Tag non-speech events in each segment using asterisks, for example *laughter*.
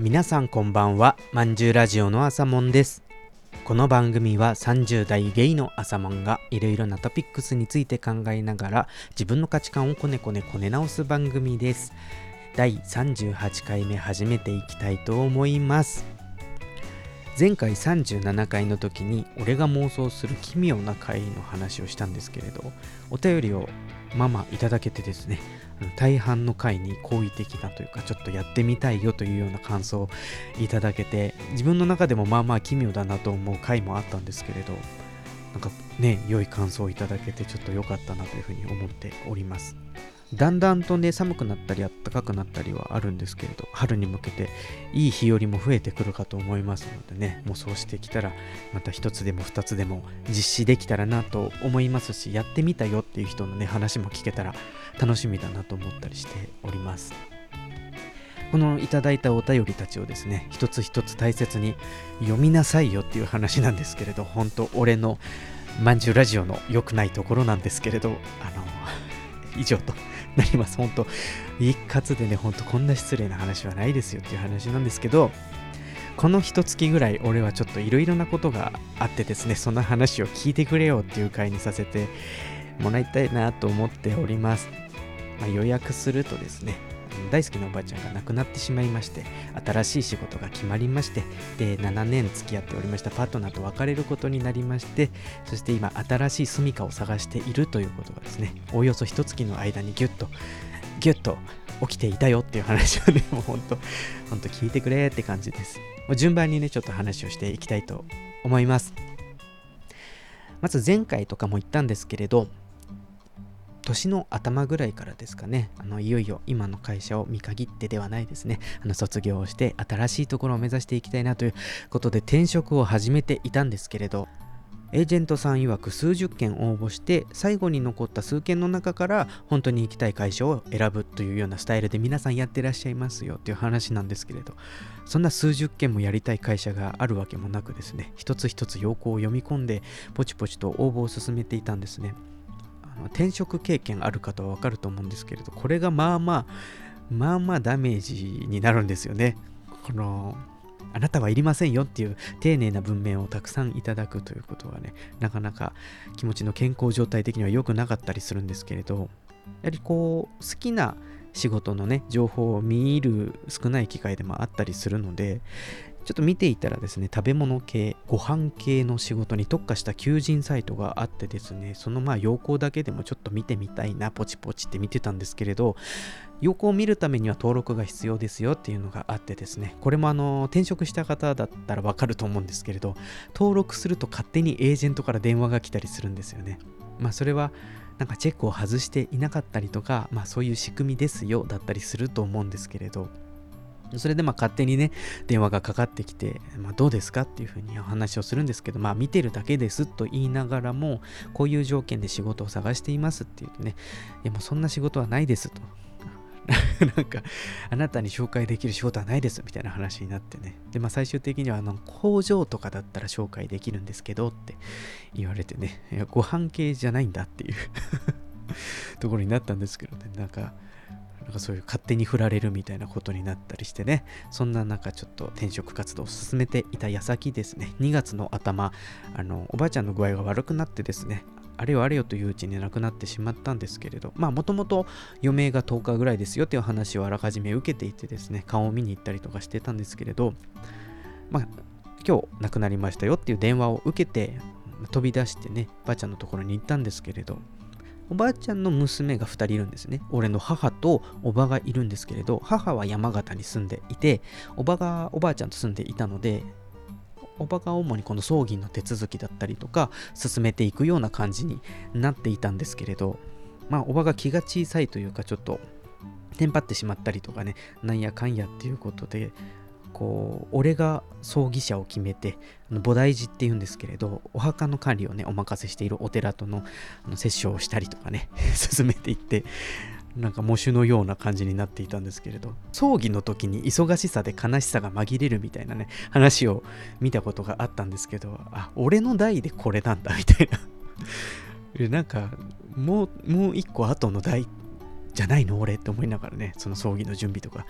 皆さんこんばんは。まんじゅうラジオの朝もんです。この番組は30代ゲイの朝もんがいろいろなトピックスについて考えながら自分の価値観をこねこねこね直す番組です。第38回目始めていきたいと思います。前回37回の時に俺が妄想する奇妙な回の話をしたんですけれどお便りをままいただけてですね大半の回に好意的なというかちょっとやってみたいよというような感想をいただけて自分の中でもまあまあ奇妙だなと思う回もあったんですけれどなんかね良い感想をいただけてちょっと良かったなというふうに思っております。だんだんとね寒くなったり暖かくなったりはあるんですけれど春に向けていい日和も増えてくるかと思いますのでねもうそうしてきたらまた一つでも二つでも実施できたらなと思いますしやってみたよっていう人のね話も聞けたら楽しみだなと思ったりしております。このいただいたお便りたちをですね一つ一つ大切に読みなさいよっていう話なんですけれど本当俺のまんじゅうラジオの良くないところなんですけれどあの以上となります。本当一括でね、ほんとこんな失礼な話はないですよっていう話なんですけど、この一月ぐらい俺はちょっといろいろなことがあってですね、その話を聞いてくれよっていう回にさせてもらいたいなと思っております。まあ、予約するとですね、大好きなおばあちゃんが亡くなってしまいまして新しい仕事が決まりましてで7年付き合っておりましたパートナーと別れることになりましてそして今新しい住処を探しているということがですねおおよそ一月の間にギュッとギュッと起きていたよっていう *laughs* 話をねもうほんとほんと聞いてくれって感じです。もう順番にねちょっと話をしていきたいと思います。まず前回とかも言ったんですけれど年の頭ぐらいからですかね、あのいよいよ今の会社を見限ってではないですね、あの卒業をして新しいところを目指していきたいなということで転職を始めていたんですけれど、エージェントさん曰く数十件応募して最後に残った数件の中から本当に行きたい会社を選ぶというようなスタイルで皆さんやってらっしゃいますよっていう話なんですけれど。そんな数十件もやりたい会社があるわけもなくですね。一つ一つ要項を読み込んでポチポチと応募を進めていたんですね。転職経験ある方はわかると思うんですけれど、これがまあまあ、まあまあダメージになるんですよね。この、あなたはいりませんよっていう丁寧な文面をたくさんいただくということはね、なかなか気持ちの健康状態的には良くなかったりするんですけれど、やはりこう、好きな仕事のね、情報を見る少ない機会でもあったりするので、ちょっと見ていたらですね、食べ物系、ご飯系の仕事に特化した求人サイトがあってですね、そのまあ要項だけでもちょっと見てみたいな、ポチポチって見てたんですけれど、要項を見るためには登録が必要ですよっていうのがあってですね、これもあの、転職した方だったらわかると思うんですけれど、登録すると勝手にエージェントから電話が来たりするんですよね。まあそれは、なんかチェックを外していなかったりとか、まあそういう仕組みですよだったりすると思うんですけれど、それでまあ勝手にね、電話がかかってきて、まあ、どうですかっていうふうにお話をするんですけど、まあ見てるだけですと言いながらも、こういう条件で仕事を探していますって言うとね、いやもうそんな仕事はないですと。*laughs* なんか、あなたに紹介できる仕事はないですみたいな話になってね。で、まあ最終的には、あの、工場とかだったら紹介できるんですけどって言われてね、いやご飯系じゃないんだっていう *laughs* ところになったんですけどね、なんか、なんかそういう勝手に振られるみたいなことになったりしてね、そんな中ちょっと転職活動を進めていた矢先ですね、2月の頭、あの、おばあちゃんの具合が悪くなってですね、あれよあれよといううちに亡くなってしまったんですけれど、まあもともと余命が10日ぐらいですよという話をあらかじめ受けていてですね、顔を見に行ったりとかしてたんですけれど、まあ今日亡くなりましたよっていう電話を受けて飛び出してね、ばあちゃんのところに行ったんですけれど、おばあちゃんの娘が2人いるんですね。俺の母とおばがいるんですけれど、母は山形に住んでいて、おばがおばあちゃんと住んでいたので、おばが主にこの葬儀の手続きだったりとか、進めていくような感じになっていたんですけれど、まあ、おばが気が小さいというか、ちょっと、テンパってしまったりとかね、なんやかんやっていうことで、こう俺が葬儀社を決めて菩提寺っていうんですけれどお墓の管理をねお任せしているお寺とのあの折衝をしたりとかね *laughs* 進めていってなんか喪主のような感じになっていたんですけれど葬儀の時に忙しさで悲しさが紛れるみたいなね話を見たことがあったんですけどあ俺の代でこれなんだみたいな。なんかもうもう一個後の代っじゃないの俺って思いながらね、その葬儀の準備とか、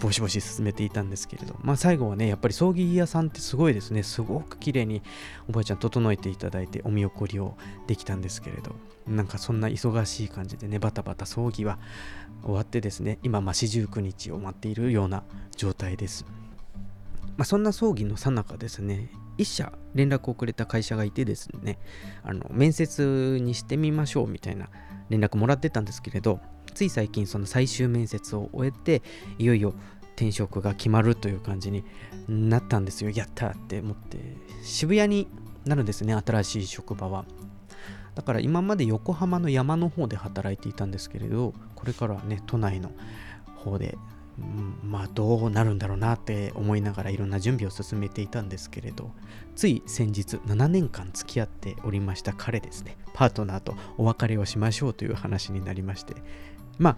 ボシボシ進めていたんですけれど、まあ最後はね、やっぱり葬儀屋さんってすごいですね、すごく綺麗におばあちゃん整えていただいて、お見送りをできたんですけれど、なんかそんな忙しい感じでね、バタバタ葬儀は終わってですね、今、まあ四十九日を待っているような状態です。まあそんな葬儀のさなかですね、一社連絡をくれた会社がいてですね、あの面接にしてみましょうみたいな連絡もらってたんですけれど、つい最近その最終面接を終えていよいよ転職が決まるという感じになったんですよ。やったって思って渋谷になるんですね新しい職場は。だから今まで横浜の山の方で働いていたんですけれどこれからはね都内の方でまあどうなるんだろうなって思いながらいろんな準備を進めていたんですけれどつい先日7年間付き合っておりました彼ですね。パートナーとお別れをしましょうという話になりましてまあ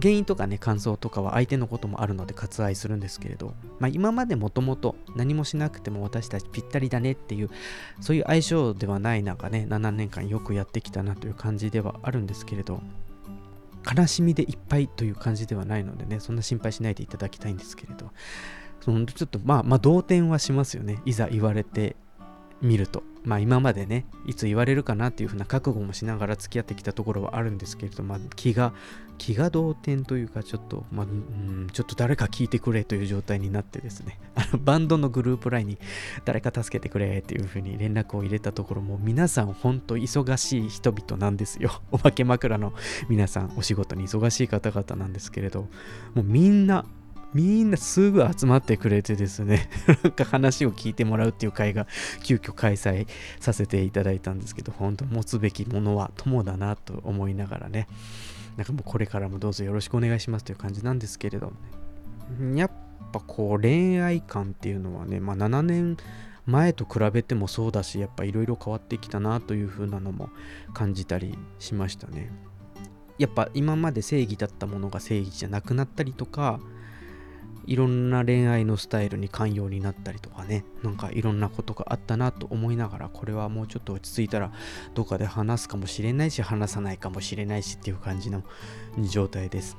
原因とかね感想とかは相手のこともあるので割愛するんですけれど、まあ、今までもともと何もしなくても私たちぴったりだねっていうそういう相性ではない中ね7年間よくやってきたなという感じではあるんですけれど悲しみでいっぱいという感じではないのでねそんな心配しないでいただきたいんですけれど。そのちょっとまあまあ動転はしますよね。いざ言われてみると。まあ今までねいつ言われるかなっていうふうな覚悟もしながら付き合ってきたところはあるんですけれど、まあ、気が気が動転というかちょっと、まあ、うんちょっと誰か聞いてくれという状態になってですね。*laughs* あのバンドのグループ LINE に誰か助けてくれっていうふうに連絡を入れたところも皆さん本当忙しい人々なんですよ。*laughs* お化け枕の皆さんお仕事に忙しい方々なんですけれどもうみんなみんなすぐ集まってくれてですね *laughs* なんか話を聞いてもらうっていう会が急遽開催させていただいたんですけど、本当持つべきものは友だなと思いながらね、なんかもうこれからもどうぞよろしくお願いしますという感じなんですけれど、ねやっぱこう恋愛観っていうのはね、まあ7年前と比べてもそうだし、やっぱいろいろ変わってきたなという風なのも感じたりしましたね。やっぱ今まで正義だったものが正義じゃなくなったりとか、いろんな恋愛のスタイルに寛容になったりとかねなんかいろんなことがあったなと思いながらこれはもうちょっと落ち着いたらどっかで話すかもしれないし話さないかもしれないしっていう感じの状態です。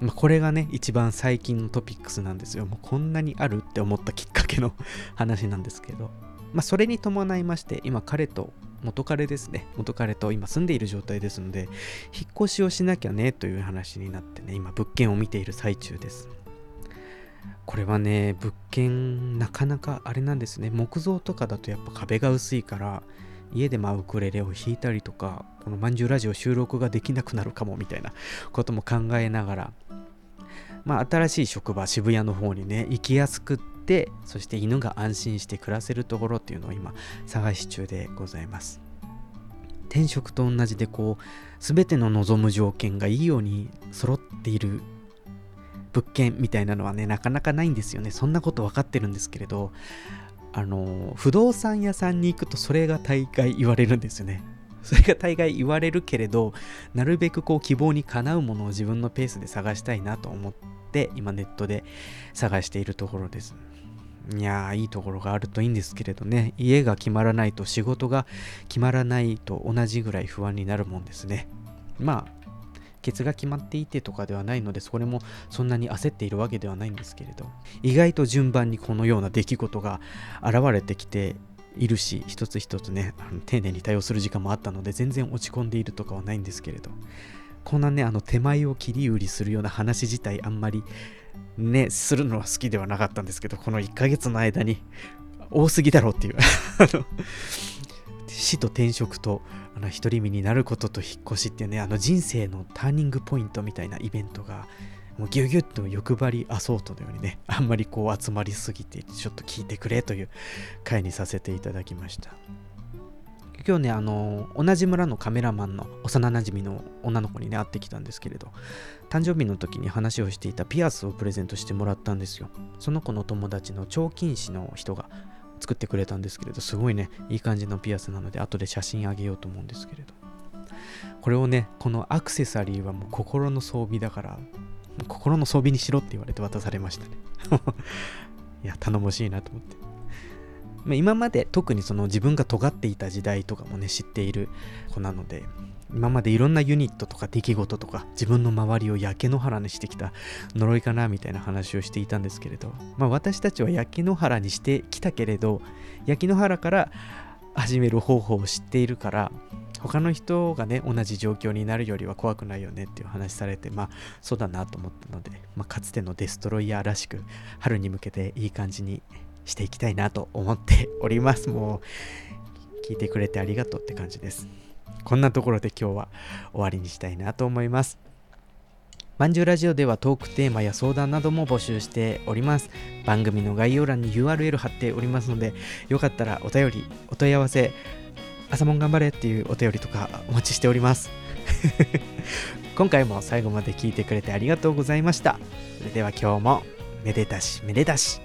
まあ、これがね一番最近のトピックスなんですよ。もうこんなにあるって思ったきっかけの話なんですけど、まあ、それに伴いまして今彼と元彼ですね元彼と今住んでいる状態ですので引っ越しをしなきゃねという話になってね今物件を見ている最中です。これはね物件なかなかあれなんですね。木造とかだとやっぱ壁が薄いから家でまあウクレレを弾いたりとかこのまんじゅうラジオ収録ができなくなるかもみたいな *laughs* ことも考えながらまあ新しい職場渋谷の方にね行きやすくってそして犬が安心して暮らせるところっていうのを今探し中でございます。転職と同じでこう全ての望む条件がいいように揃っている物件みたいなのはね、なかなかないんですよね。そんなこと分かってるんですけれど、あの、不動産屋さんに行くとそれが大概言われるんですよね。それが大概言われるけれど、なるべくこう希望にかなうものを自分のペースで探したいなと思って、今ネットで探しているところです。いやー、いいところがあるといいんですけれどね、家が決まらないと仕事が決まらないと同じぐらい不安になるもんですね。まあ、ケツが決まっていてとかではないのでそれもそんなに焦っているわけではないんですけれど意外と順番にこのような出来事が現れてきているし一つ一つねあの丁寧に対応する時間もあったので全然落ち込んでいるとかはないんですけれどこんなねあの手前を切り売りするような話自体あんまりねするのは好きではなかったんですけどこの1ヶ月の間に多すぎだろうっていう。*laughs* 死と転職とあの独り身になることと引っ越しっていうねあの人生のターニングポイントみたいなイベントがもうギュギュッと欲張りアソートのようにね *laughs* あんまりこう集まりすぎてちょっと聞いてくれという回にさせていただきました。今日ねあの同じ村のカメラマンの幼なじみの女の子にね会ってきたんですけれど誕生日の時に話をしていたピアスをプレゼントしてもらったんですよ。その子の友達の彫金師の人が作ってくれたんですけれど、すごいね、いい感じのピアスなので、後で写真あげようと思うんですけれど。これをね、このアクセサリーはもう心の装備だから、心の装備にしろって言われて渡されましたね。*laughs* いや、頼もしいなと思って。今まで特にその自分が尖っていた時代とかもね知っている子なので今までいろんなユニットとか出来事とか自分の周りを焼け野原にしてきた呪いかなみたいな話をしていたんですけれど、まあ、私たちは焼け野原にしてきたけれど焼け野原から始める方法を知っているから他の人がね同じ状況になるよりは怖くないよねっていう話されてまあそうだなと思ったので、まあ、かつてのデストロイヤーらしく春に向けていい感じにしていきたいなと思っておりますもう聞いてくれてありがとうって感じですこんなところで今日は終わりにしたいなと思いますまんじゅうラジオではトークテーマや相談なども募集しております。番組の概要欄に URL 貼っておりますので、よかったらお便り、お問い合わせ、朝もん頑張れっていうお便りとかお待ちしております。*laughs* 今回も最後まで聞いてくれてありがとうございました。それでは今日もめでたしめでたし。